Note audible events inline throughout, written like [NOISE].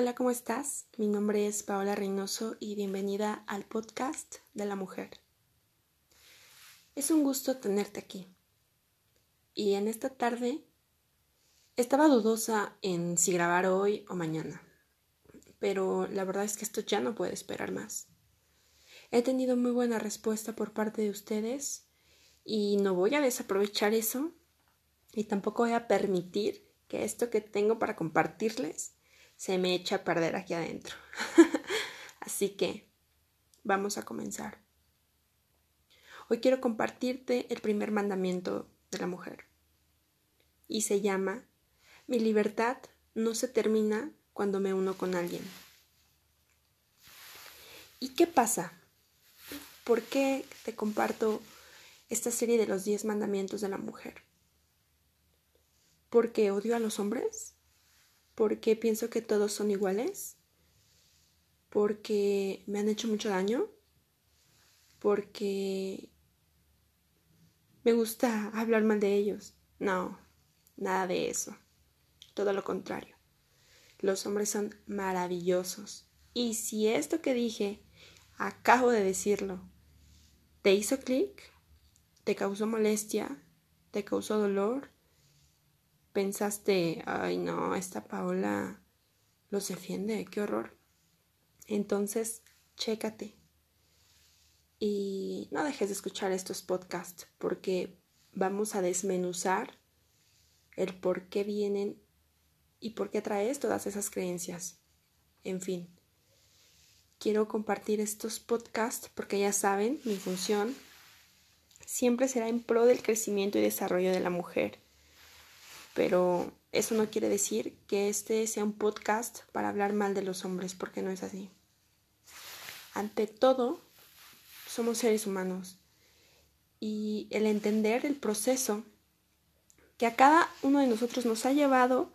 Hola, ¿cómo estás? Mi nombre es Paola Reynoso y bienvenida al podcast de la mujer. Es un gusto tenerte aquí. Y en esta tarde estaba dudosa en si grabar hoy o mañana, pero la verdad es que esto ya no puede esperar más. He tenido muy buena respuesta por parte de ustedes y no voy a desaprovechar eso y tampoco voy a permitir que esto que tengo para compartirles se me echa a perder aquí adentro. [LAUGHS] Así que vamos a comenzar. Hoy quiero compartirte el primer mandamiento de la mujer. Y se llama Mi libertad no se termina cuando me uno con alguien. ¿Y qué pasa? ¿Por qué te comparto esta serie de los 10 mandamientos de la mujer? ¿Porque odio a los hombres? Porque pienso que todos son iguales, porque me han hecho mucho daño, porque me gusta hablar mal de ellos. No, nada de eso. Todo lo contrario. Los hombres son maravillosos. Y si esto que dije, acabo de decirlo, te hizo clic, te causó molestia, te causó dolor, pensaste, ay no, esta Paola los defiende, qué horror. Entonces, chécate. Y no dejes de escuchar estos podcasts porque vamos a desmenuzar el por qué vienen y por qué traes todas esas creencias. En fin, quiero compartir estos podcasts porque ya saben, mi función siempre será en pro del crecimiento y desarrollo de la mujer pero eso no quiere decir que este sea un podcast para hablar mal de los hombres, porque no es así. Ante todo, somos seres humanos y el entender el proceso que a cada uno de nosotros nos ha llevado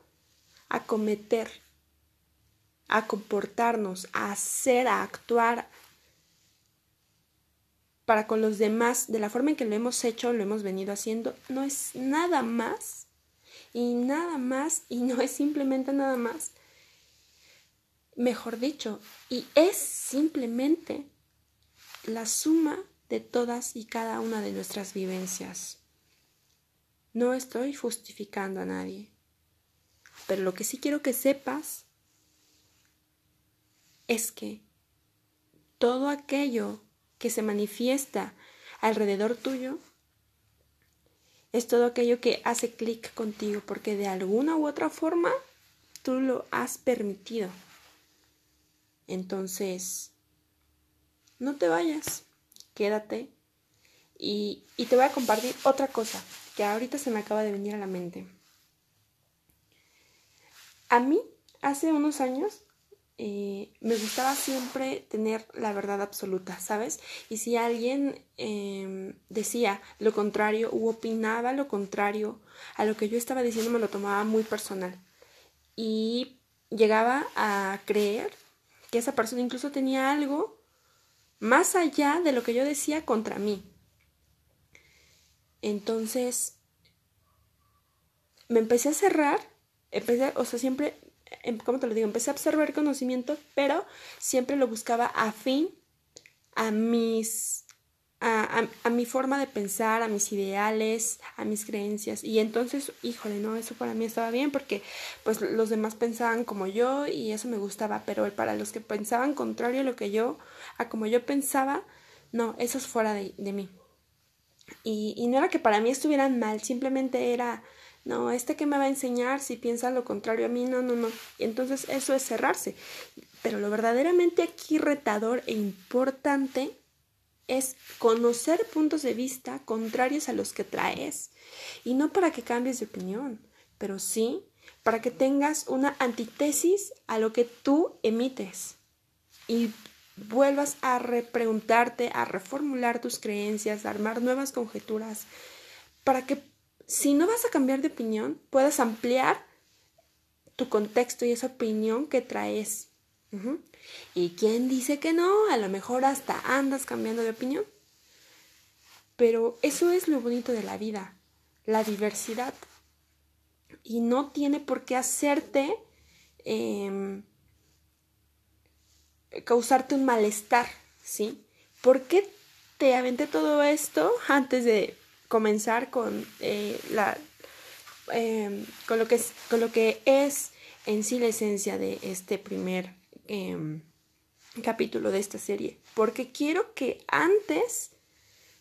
a cometer, a comportarnos, a hacer, a actuar para con los demás de la forma en que lo hemos hecho, lo hemos venido haciendo, no es nada más y nada más, y no es simplemente nada más, mejor dicho, y es simplemente la suma de todas y cada una de nuestras vivencias. No estoy justificando a nadie, pero lo que sí quiero que sepas es que todo aquello que se manifiesta alrededor tuyo es todo aquello que hace clic contigo porque de alguna u otra forma tú lo has permitido. Entonces, no te vayas, quédate y, y, te voy a compartir otra cosa que ahorita se me acaba de venir a la mente. A mí, hace unos años, eh, me gustaba siempre tener la verdad absoluta, ¿sabes? Y si alguien em, decía lo contrario u opinaba lo contrario a lo que yo estaba diciendo, me lo tomaba muy personal. Y llegaba a creer que esa persona incluso tenía algo más allá de lo que yo decía contra mí. Entonces, me empecé a cerrar, empecé, o sea, siempre Em, ¿cómo te lo digo? Empecé a absorber conocimiento, pero siempre lo buscaba afín a mis, a, a, mi forma de pensar, a mis ideales, a mis creencias. Y entonces, híjole, no, eso para mí estaba bien porque pues los demás pensaban como yo y eso me gustaba, pero para los que pensaban contrario a lo que yo, a como yo pensaba, no, eso es fuera de, de mí. Y, y no era que para mí estuvieran mal, simplemente era no, este que me va a enseñar si piensa lo contrario a mí, no, no, no. Entonces eso es cerrarse. Pero lo verdaderamente aquí retador e importante es conocer puntos de vista contrarios a los que traes. Y no para que cambies de opinión, pero sí para que tengas una antítesis a lo que tú emites. Y vuelvas a repreguntarte, a reformular tus creencias, a armar nuevas conjeturas, para que si no vas a cambiar de opinión, puedes ampliar tu contexto y esa opinión que traes. ¿Y quién dice que no? A lo mejor hasta andas cambiando de opinión. Pero eso es lo bonito de la vida, la diversidad. Y no tiene por qué hacerte em, causarte un malestar, ¿sí? ¿Por qué te aventé todo esto antes de comenzar con eh, la em, con lo que es con lo que es en sí la esencia de este primer em, capítulo de esta serie porque quiero que antes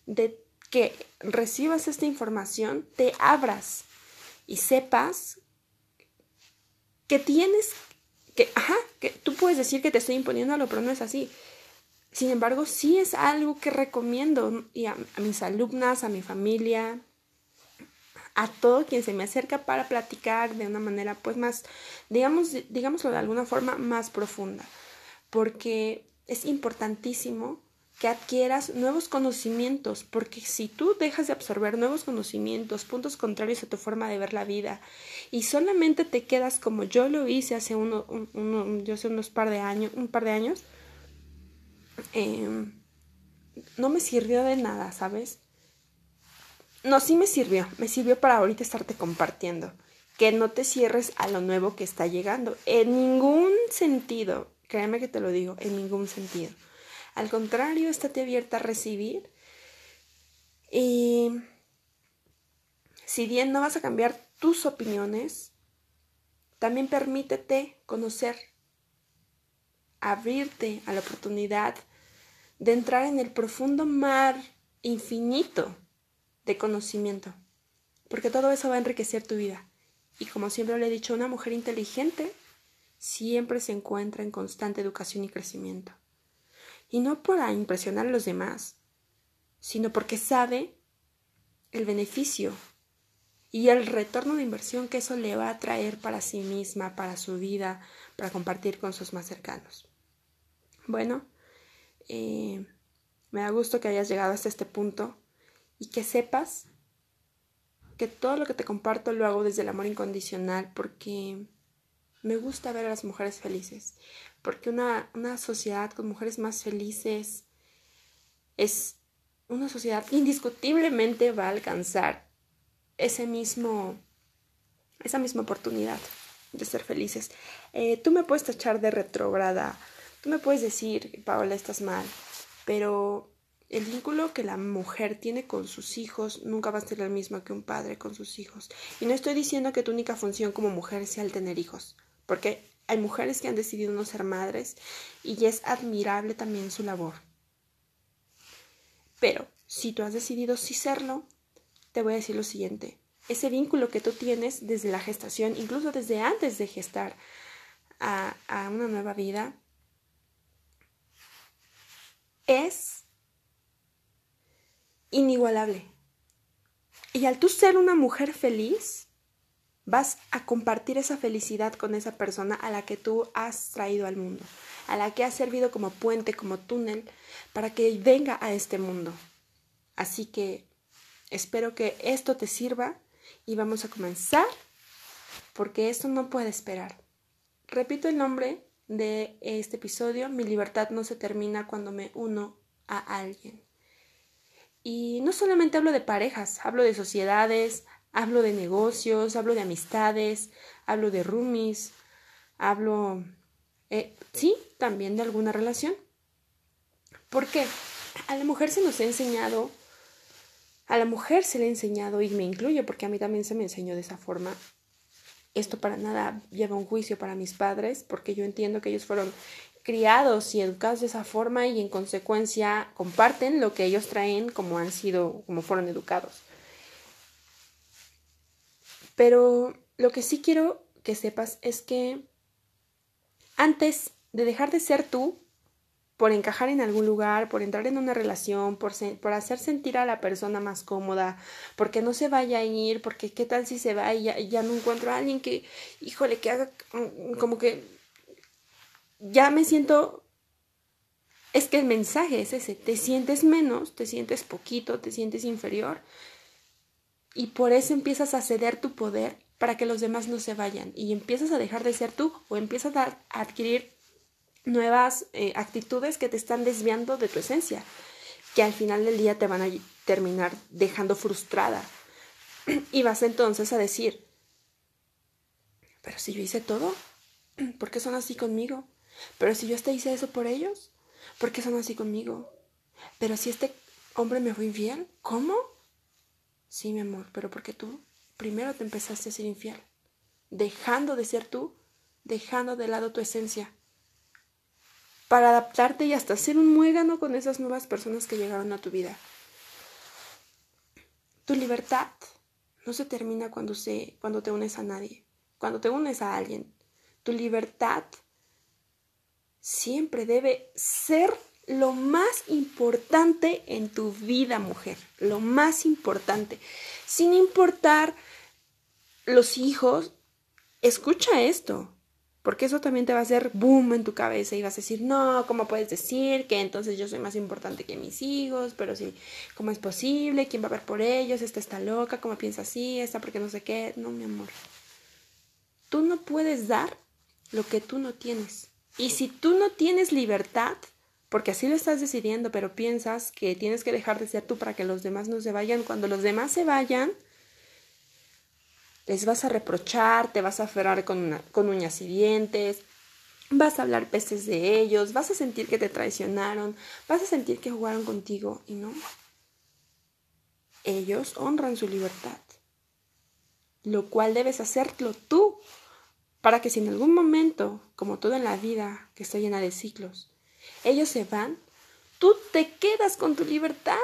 de que recibas esta información te abras y sepas que tienes que, ajá, que tú puedes decir que te estoy imponiendo algo, pero no es así. Sin embargo, sí es algo que recomiendo y a, mis alumnas, a mi familia, a todo quien se me acerca para platicar de una manera pues más, digamos, digámoslo de alguna forma más profunda, porque es importantísimo que adquieras nuevos conocimientos, porque si tú dejas de absorber nuevos conocimientos, puntos contrarios a tu forma de ver la vida, y solamente te quedas como yo lo hice hace uno, yo sé unos par de años, un par de años, em, no me sirvió de nada, ¿sabes? No, sí me sirvió, me sirvió para ahorita estarte compartiendo, que no te cierres a lo nuevo que está llegando, en ningún sentido, créeme que te lo digo, en ningún sentido. Al contrario, estate abierta a recibir. Y si bien no vas a cambiar tus opiniones, también permítete conocer, abrirte a la oportunidad de entrar en el profundo mar infinito de conocimiento, porque todo eso va a enriquecer tu vida. Y como siempre le he dicho, una mujer inteligente siempre se encuentra en constante educación y crecimiento y no para impresionar a los demás, sino porque sabe el beneficio y el retorno de inversión que eso le va a traer para sí misma, para su vida, para compartir con sus más cercanos. Bueno, eh, me da gusto que hayas llegado hasta este punto y que sepas que todo lo que te comparto lo hago desde el amor incondicional porque me gusta ver a las mujeres felices, porque una, una sociedad con mujeres más felices es una sociedad que indiscutiblemente va a alcanzar ese mismo, esa misma oportunidad de ser felices. Eh, tú me puedes tachar de retrógrada, tú me puedes decir, Paola, estás mal, pero el vínculo que la mujer tiene con sus hijos nunca va a ser el mismo que un padre con sus hijos. Y no estoy diciendo que tu única función como mujer sea el tener hijos porque hay mujeres que han decidido no ser madres y es admirable también su labor. Pero si tú has decidido sí serlo, te voy a decir lo siguiente. Ese vínculo que tú tienes desde la gestación, incluso desde antes de gestar a, a una nueva vida, es inigualable. Y al tú ser una mujer feliz, vas a compartir esa felicidad con esa persona a la que tú has traído al mundo, a la que has servido como puente, como túnel, para que venga a este mundo. Así que espero que esto te sirva y vamos a comenzar porque esto no puede esperar. Repito el nombre de este episodio, mi libertad no se termina cuando me uno a alguien. Y no solamente hablo de parejas, hablo de sociedades, Hablo de negocios, hablo de amistades, hablo de roomies, hablo, eh, sí, también de alguna relación. ¿Por qué? A la mujer se nos ha enseñado, a la mujer se le ha enseñado, y me incluyo porque a mí también se me enseñó de esa forma. Esto para nada lleva un juicio para mis padres, porque yo entiendo que ellos fueron criados y educados de esa forma y en consecuencia comparten lo que ellos traen como han sido, como fueron educados. Pero lo que sí quiero que sepas es que antes de dejar de ser tú, por encajar en algún lugar, por entrar en una relación, por, por hacer sentir a la persona más cómoda, porque no se vaya a ir, porque qué tal si se va y ya, ya no encuentro a alguien que, híjole, que haga mm, como que ya me siento... Es que el mensaje es ese, te sientes menos, te sientes poquito, te sientes inferior, y por eso empiezas a ceder tu poder para que los demás no se vayan y empiezas a dejar de ser tú o empiezas a adquirir nuevas eh, actitudes que te están desviando de tu esencia, que al final del día te van a terminar dejando frustrada. [CLEARS THROAT] Y vas entonces a decir, pero si yo hice todo, [CLEARS THROAT] ¿por qué son así conmigo? Pero si yo te hice eso por ellos, ¿por qué son así conmigo? Pero si este hombre me fue infiel, ¿cómo? Sí, mi amor, pero porque tú primero te empezaste a ser infiel, dejando de ser tú, dejando de lado tu esencia, para adaptarte y hasta ser un muégano con esas nuevas personas que llegaron a tu vida. Tu libertad no se termina cuando, se, cuando te unes a nadie, cuando te unes a alguien. Tu libertad siempre debe ser lo más importante en tu vida, mujer. Lo más importante. Sin importar los hijos, escucha esto. Porque eso también te va a hacer boom en tu cabeza y vas a decir, no, ¿cómo puedes decir que entonces yo soy más importante que mis hijos? Pero sí, ¿cómo es posible? ¿Quién va a ver por ellos? Esta está loca, ¿cómo piensa así? Esta porque no sé qué. No, mi amor. Tú no puedes dar lo que tú no tienes. Y si tú no tienes libertad, porque así lo estás decidiendo, pero piensas que tienes que dejar de ser tú para que los demás no se vayan, cuando los demás se vayan, les vas a reprochar, te vas a aferrar con, con uñas y dientes, vas a hablar peces de ellos, vas a sentir que te traicionaron, vas a sentir que jugaron contigo y no. Ellos honran su libertad, lo cual debes hacerlo tú, para que si en algún momento, como todo en la vida que está llena de ciclos, ellos se van, tú te quedas con tu libertad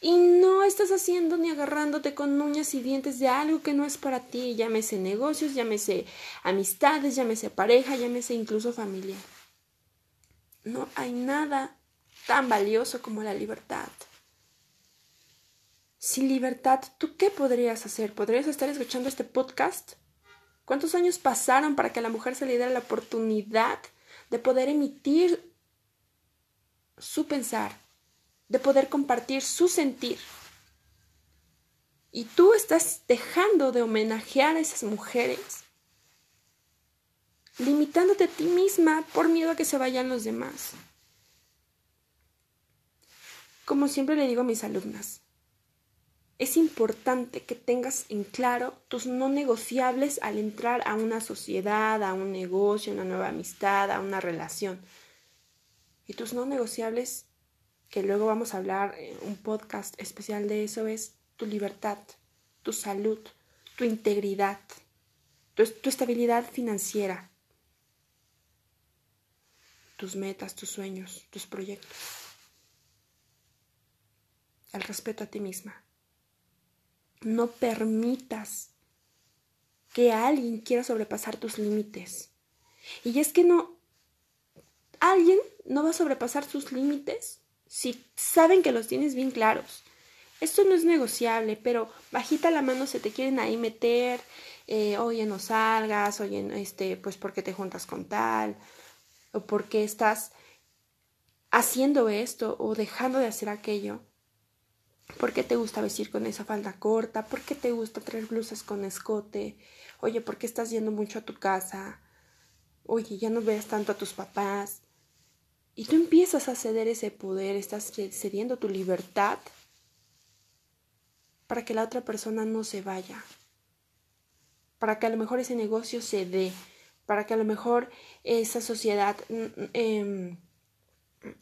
y no estás haciendo ni agarrándote con uñas y dientes de algo que no es para ti, llámese negocios, llámese amistades, llámese pareja, llámese incluso familia. No hay nada tan valioso como la libertad. Sin libertad, ¿tú qué podrías hacer? ¿Podrías estar escuchando este podcast? ¿Cuántos años pasaron para que a la mujer se le diera la oportunidad de poder emitir su pensar, de poder compartir su sentir. Y tú estás dejando de homenajear a esas mujeres, limitándote a ti misma por miedo a que se vayan los demás. Como siempre le digo a mis alumnas, es importante que tengas en claro tus no negociables al entrar a una sociedad, a un negocio, a una nueva amistad, a una relación. Y tus no negociables que luego vamos a hablar un podcast especial de eso, es tu libertad, tu salud, tu integridad, tu, tu estabilidad financiera, tus metas, tus sueños, tus proyectos, el respeto a ti misma. No permitas que alguien quiera sobrepasar tus límites. Y es que no, alguien no va a sobrepasar sus límites si saben que los tienes bien claros. Esto no es negociable, pero bajita la mano se te quieren ahí meter, eh, oye, no salgas, oye, este, pues porque te juntas con tal, o porque estás haciendo esto o dejando de hacer aquello. ¿Por qué te gusta vestir con esa falda corta? ¿Por qué te gusta traer blusas con escote? Oye, ¿por qué estás yendo mucho a tu casa? Oye, ya no veas tanto a tus papás. Y tú empiezas a ceder ese poder, estás cediendo tu libertad para que la otra persona no se vaya, para que a lo mejor ese negocio se dé, para que a lo mejor esa sociedad, mm, em,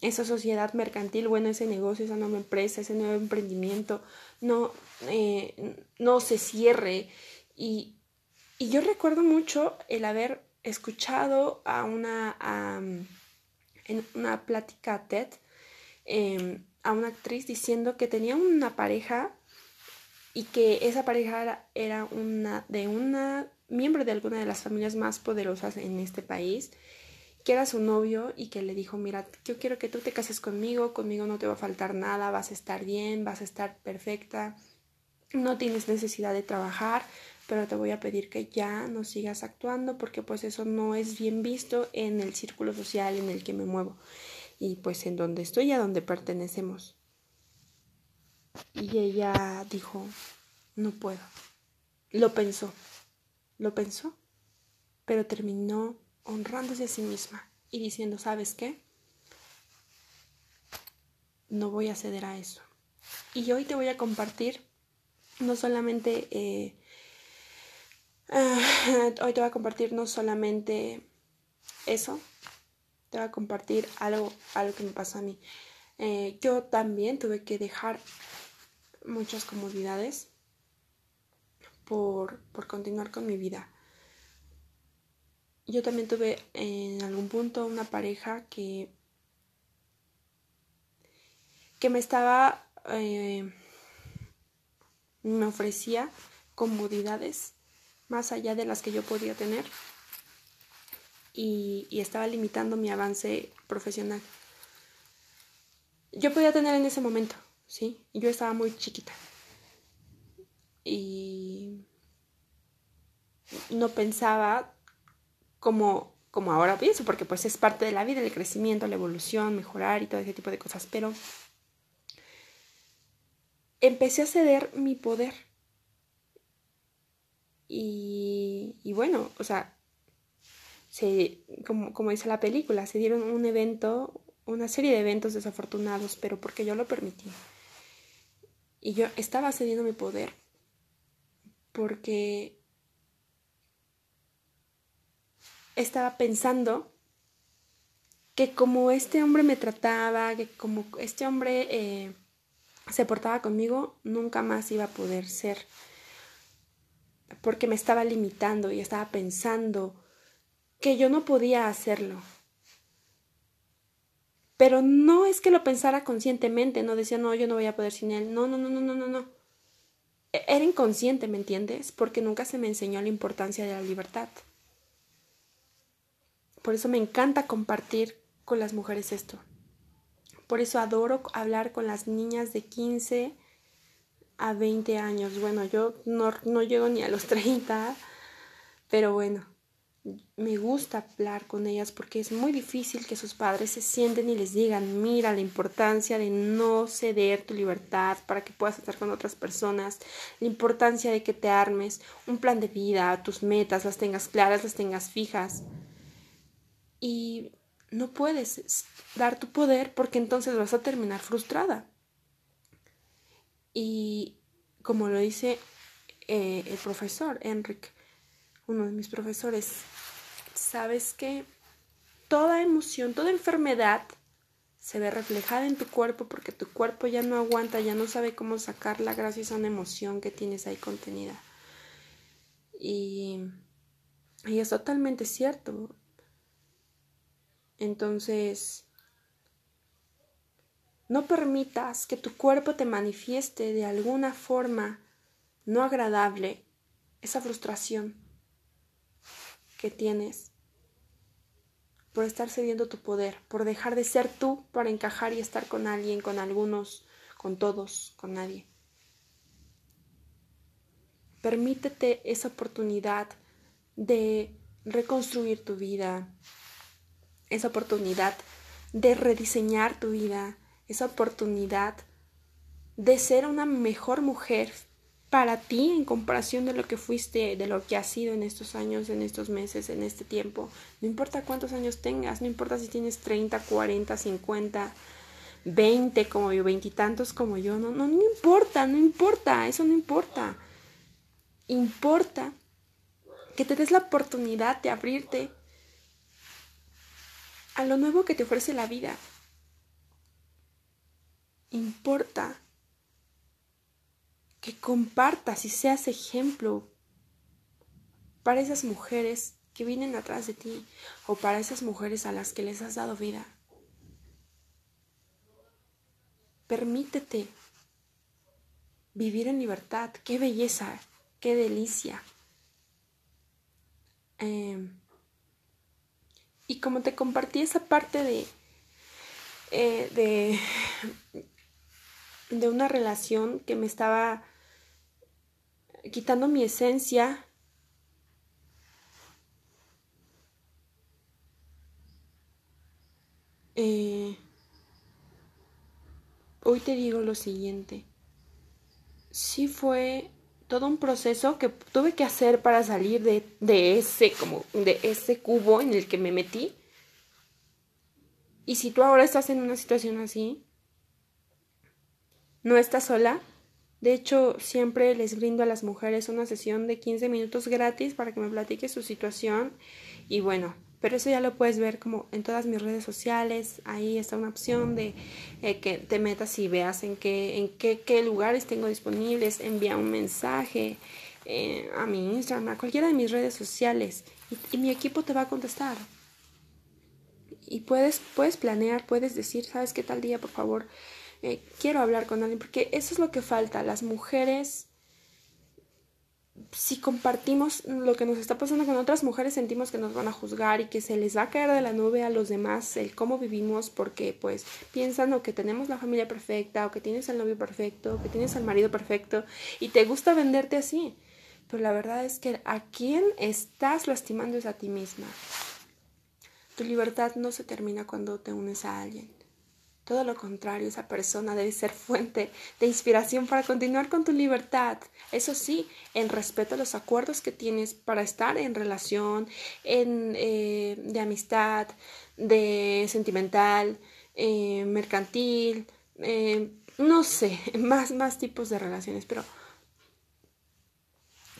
esa sociedad mercantil, bueno, ese negocio, esa nueva empresa, ese nuevo emprendimiento, no, eh, no se cierre. Y, y, yo recuerdo mucho el haber escuchado a una en una plática TED em, a una actriz diciendo que tenía una pareja y que esa pareja era, una de una miembro de alguna de las familias más poderosas en este país, que era su novio y que le dijo, mira, yo quiero que tú te cases conmigo, conmigo no te va a faltar nada, vas a estar bien, vas a estar perfecta, no tienes necesidad de trabajar, pero te voy a pedir que ya no sigas actuando porque pues eso no es bien visto en el círculo social en el que me muevo y pues en donde estoy y a donde pertenecemos. Y ella dijo, no puedo. Lo pensó, lo pensó, pero terminó honrándose a sí misma y diciendo, ¿sabes qué? No voy a ceder a eso. Y hoy te voy a compartir no solamente eh, Ah, hoy te voy a compartir no solamente eso, te voy a compartir algo, algo que me pasó a mí. Eh, yo también tuve que dejar muchas comodidades por, por continuar con mi vida. Yo también tuve en algún punto una pareja que, que me estaba, eh, me ofrecía comodidades más allá de las que yo podía tener y, estaba limitando mi avance profesional. Yo podía tener en ese momento, ¿sí? Yo estaba muy chiquita. Y no pensaba como, como ahora pienso, porque pues es parte de la vida, el crecimiento, la evolución, mejorar y todo ese tipo de cosas. Pero empecé a ceder mi poder. Y, bueno, o sea, se, como, como dice la película, se dieron un evento, una serie de eventos desafortunados, pero porque yo lo permití. Y yo estaba cediendo mi poder porque estaba pensando que como este hombre me trataba, que como este hombre eh, se portaba conmigo, nunca más iba a poder ser. Porque me estaba limitando y estaba pensando que yo no podía hacerlo. Pero no es que lo pensara conscientemente, no decía, no, yo no voy a poder sin él. No, no, no, no, no, no, no. E-, era inconsciente, ¿me entiendes? Porque nunca se me enseñó la importancia de la libertad. Por eso me encanta compartir con las mujeres esto. Por eso adoro hablar con las niñas de 15 a 20 años. Bueno, yo no, no llego ni a los [LAUGHS] 30, pero bueno, me gusta hablar con ellas porque es muy difícil que sus padres se sienten y les digan, mira la importancia de no ceder tu libertad para que puedas estar con otras personas, la importancia de que te armes un plan de vida, tus metas las tengas claras, las tengas fijas y no puedes dar tu poder porque entonces vas a terminar frustrada. Y como lo dice eh, el profesor Enric, uno de mis profesores, sabes que toda emoción, toda enfermedad se ve reflejada en tu cuerpo porque tu cuerpo ya no aguanta, ya no sabe cómo sacarla gracias a una emoción que tienes ahí contenida. Y, y es totalmente cierto. Entonces, no permitas que tu cuerpo te manifieste de alguna forma no agradable esa frustración que tienes por estar cediendo tu poder, por dejar de ser tú para encajar y estar con alguien, con algunos, con todos, con nadie. Permítete esa oportunidad de reconstruir tu vida, esa oportunidad de rediseñar tu vida, esa oportunidad de ser una mejor mujer para ti en comparación de lo que fuiste, de lo que has sido en estos años, en estos meses, en este tiempo. No importa cuántos años tengas, no importa si tienes 30, 40, 50, 20 como yo, veintitantos como yo, no, no, no importa, no importa, eso no importa. Importa que te des la oportunidad de abrirte a lo nuevo que te ofrece la vida. Importa que compartas y seas ejemplo para esas mujeres que vienen atrás de ti o para esas mujeres a las que les has dado vida. Permítete vivir en libertad. Qué belleza, qué delicia. Eh, y como te compartí esa parte de, eh, de, de una relación que me estaba quitando mi esencia, eh, hoy te digo lo siguiente. Sí fue todo un proceso que tuve que hacer para salir de, de, ese como de ese cubo en el que me metí. Y si tú ahora estás en una situación así, no estás sola. De hecho, siempre les brindo a las mujeres una sesión de 15 minutos gratis para que me platique su situación. Y bueno, Pero eso ya lo puedes ver como en todas mis redes sociales. Ahí está una opción de eh, que te metas y veas en qué, en qué, qué lugares tengo disponibles. Envía un mensaje eh, a mi Instagram, a cualquiera de mis redes sociales. Y, mi equipo te va a contestar. Y puedes, puedes planear, puedes decir, ¿sabes qué tal día, por favor? Eh, quiero hablar con alguien. Porque eso es lo que falta. Las mujeres si compartimos lo que nos está pasando con otras mujeres, sentimos que nos van a juzgar y que se les va a caer de la nube a los demás el cómo vivimos porque pues piensan o que tenemos la familia perfecta o que tienes el novio perfecto o que tienes el marido perfecto y te gusta venderte así. Pero la verdad es que a quién estás lastimando es a ti misma. Tu libertad no se termina cuando te unes a alguien. Todo lo contrario, esa persona debe ser fuente de inspiración para continuar con tu libertad. Eso sí, en respeto a los acuerdos que tienes para estar en relación, en, eh, de amistad, de sentimental, eh, mercantil, eh, no sé, [LAUGHS] más, más tipos de relaciones, pero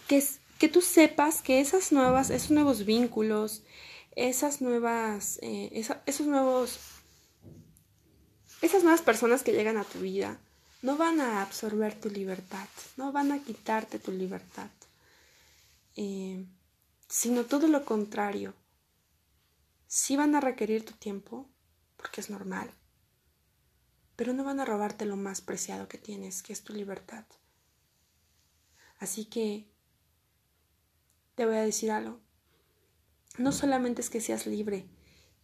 que, que tú sepas que esas nuevas, esos nuevos vínculos, esas nuevas, esos nuevos esas nuevas personas que llegan a tu vida no van a absorber tu libertad, no van a quitarte tu libertad, eh, sino todo lo contrario. Sí van a requerir tu tiempo, porque es normal, pero no van a robarte lo más preciado que tienes, que es tu libertad. Así que te voy a decir algo. No solamente es que seas libre,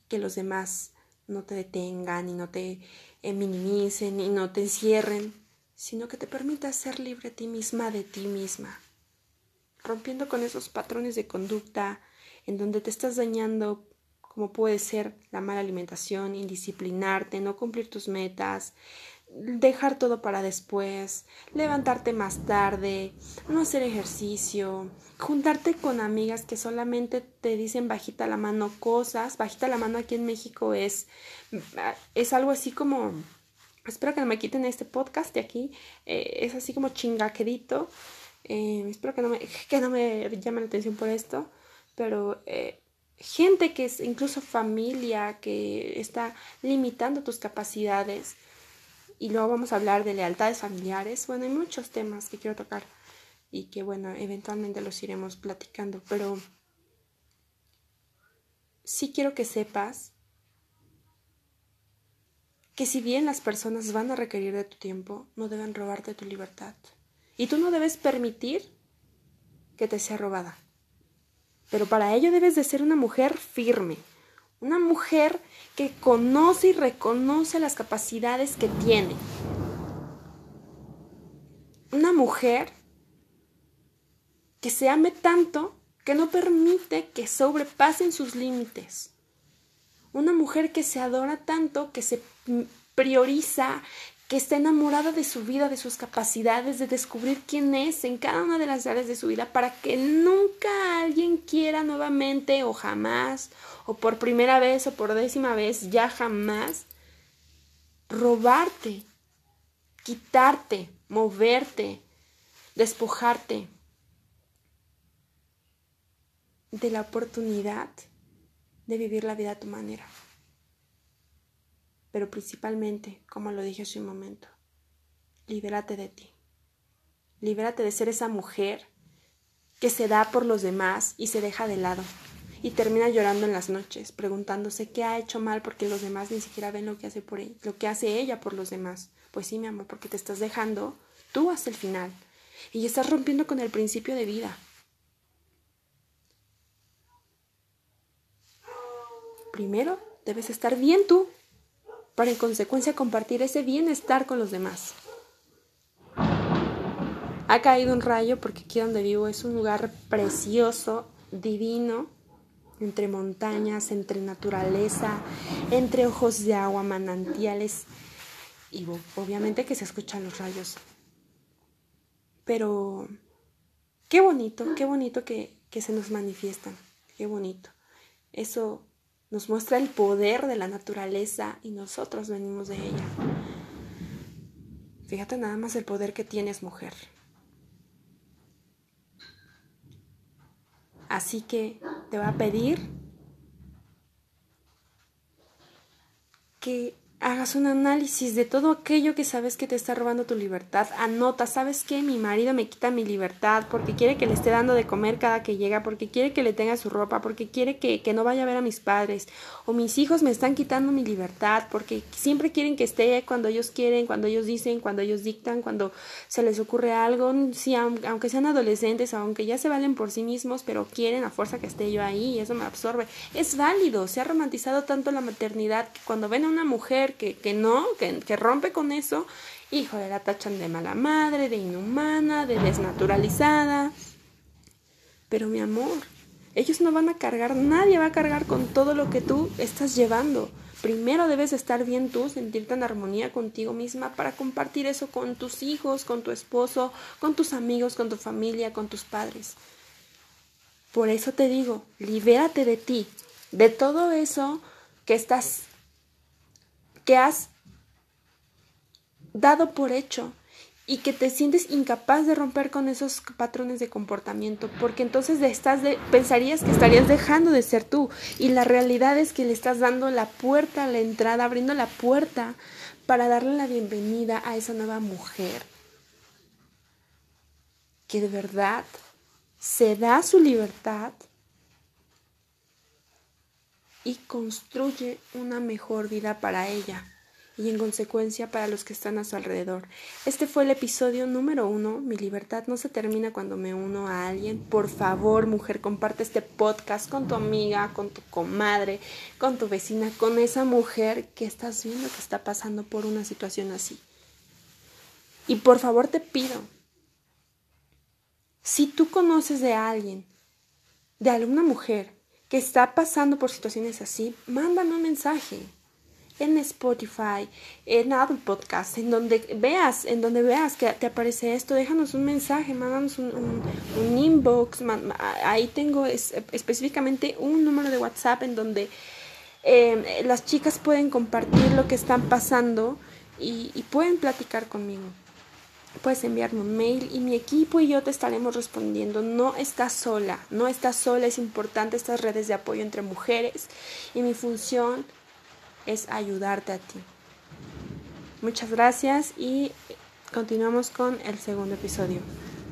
que los demás no te detengan y no te eh, minimicen y no te encierren, sino que te permita ser libre a ti misma de ti misma, rompiendo con esos patrones de conducta en donde te estás dañando como puede ser la mala alimentación, indisciplinarte, no cumplir tus metas, dejar todo para después, levantarte más tarde, no hacer ejercicio, juntarte con amigas que solamente te dicen bajita la mano cosas, bajita la mano aquí en México es, es algo así como, espero que no me quiten este podcast de aquí, eh, es así como chingaquedito, eh, espero que no, me, que no me llame la atención por esto, pero eh, gente que es incluso familia que está limitando tus capacidades, y luego vamos a hablar de lealtades familiares. Bueno, hay muchos temas que quiero tocar y que, bueno, eventualmente los iremos platicando, pero sí quiero que sepas que si bien las personas van a requerir de tu tiempo, no deben robarte tu libertad. Y tú no debes permitir que te sea robada. Pero para ello debes de ser una mujer firme, una mujer que conoce y reconoce las capacidades que tiene. Una mujer que se ame tanto que no permite que sobrepasen sus límites. Una mujer que se adora tanto que se prioriza que está enamorada de su vida, de sus capacidades, de descubrir quién es en cada una de las áreas de su vida para que nunca alguien quiera nuevamente o jamás o por primera vez o por décima vez, ya jamás robarte, quitarte, moverte, despojarte de la oportunidad de vivir la vida a tu manera pero principalmente, como lo dije hace un momento, libérate de ti. Libérate de ser esa mujer que se da por los demás y se deja de lado y termina llorando en las noches, preguntándose qué ha hecho mal porque los demás ni siquiera ven lo que hace por ella, lo que hace ella por los demás. Pues sí, mi amor, porque te estás dejando tú hasta el final y estás rompiendo con el principio de vida. Primero, debes estar bien tú para en consecuencia compartir ese bienestar con los demás. Ha caído un rayo porque aquí donde vivo es un lugar precioso, divino, entre montañas, entre naturaleza, entre ojos de agua, manantiales y obviamente que se escuchan los rayos. Pero qué bonito, qué bonito que, que se nos manifiestan, qué bonito. Eso nos muestra el poder de la naturaleza y nosotros venimos de ella. Fíjate nada más el poder que tienes, mujer. Así que te va a pedir que hagas un análisis de todo aquello que sabes que te está robando tu libertad. Anota, ¿sabes qué? Mi marido me quita mi libertad porque quiere que le esté dando de comer cada que llega, porque quiere que le tenga su ropa, porque quiere que, que no vaya a ver a mis padres. O mis hijos me están quitando mi libertad porque siempre quieren que esté cuando ellos quieren, cuando ellos dicen, cuando ellos dictan, cuando se les ocurre algo. Sí, aunque sean adolescentes, aunque ya se valen por sí mismos, pero quieren a fuerza que esté yo ahí y eso me absorbe. Es válido, se ha romantizado tanto la maternidad que cuando ven a una mujer que, no, que, que rompe con eso, hijo, la tachan de mala madre, de inhumana, de desnaturalizada. Pero mi amor, ellos no van a cargar, nadie va a cargar con todo lo que tú estás llevando. Primero debes estar bien tú, sentirte en armonía contigo misma para compartir eso con tus hijos, con tu esposo, con tus amigos, con tu familia, con tus padres. Por eso te digo, libérate de ti, de todo eso que estás que has dado por hecho y que te sientes incapaz de romper con esos patrones de comportamiento, porque entonces estás de, pensarías que estarías dejando de ser tú y la realidad es que le estás dando la puerta, la entrada, abriendo la puerta para darle la bienvenida a esa nueva mujer que de verdad se da su libertad y construye una mejor vida para ella y en consecuencia para los que están a su alrededor. Este fue el episodio número uno. Mi libertad no se termina cuando me uno a alguien. Por favor, mujer, comparte este podcast con tu amiga, con tu comadre, con tu vecina, con esa mujer que estás viendo que está pasando por una situación así. Y por favor te pido, si tú conoces de alguien, de alguna mujer, que está pasando por situaciones así, mándame un mensaje en Spotify, en Apple Podcast, en donde veas, en donde veas que te aparece esto, déjanos un mensaje, mándanos un, inbox, ahí tengo específicamente un número de WhatsApp en donde em, las chicas pueden compartir lo que están pasando y pueden platicar conmigo puedes enviarme un mail y mi equipo y yo te estaremos respondiendo. No estás sola, no estás sola, es importante estas redes de apoyo entre mujeres y mi función es ayudarte a ti. Muchas gracias y continuamos con el segundo episodio.